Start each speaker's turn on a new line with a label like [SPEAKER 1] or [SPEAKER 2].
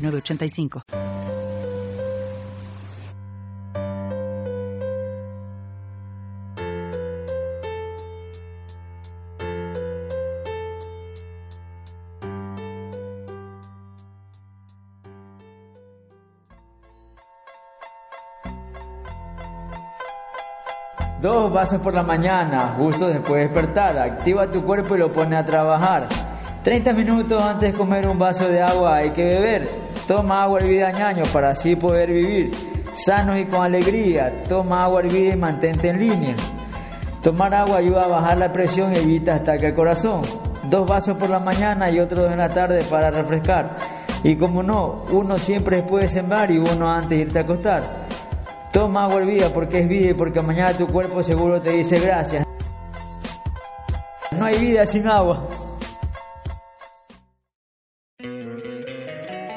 [SPEAKER 1] 906985.
[SPEAKER 2] Dos vasos por la mañana, justo después de despertar. Activa tu cuerpo y lo pone a trabajar. 30 minutos antes de comer un vaso de agua hay que beber. Toma agua hervida ñaño para así poder vivir. Sanos y con alegría. Toma agua hervida y mantente en línea. Tomar agua ayuda a bajar la presión y evita ataque al corazón. Dos vasos por la mañana y otro en la tarde para refrescar. Y como no, uno siempre puede sembrar y uno antes de irte a acostar. Toma agua hervida porque es vida y porque mañana tu cuerpo seguro te dice gracias. No hay vida sin agua.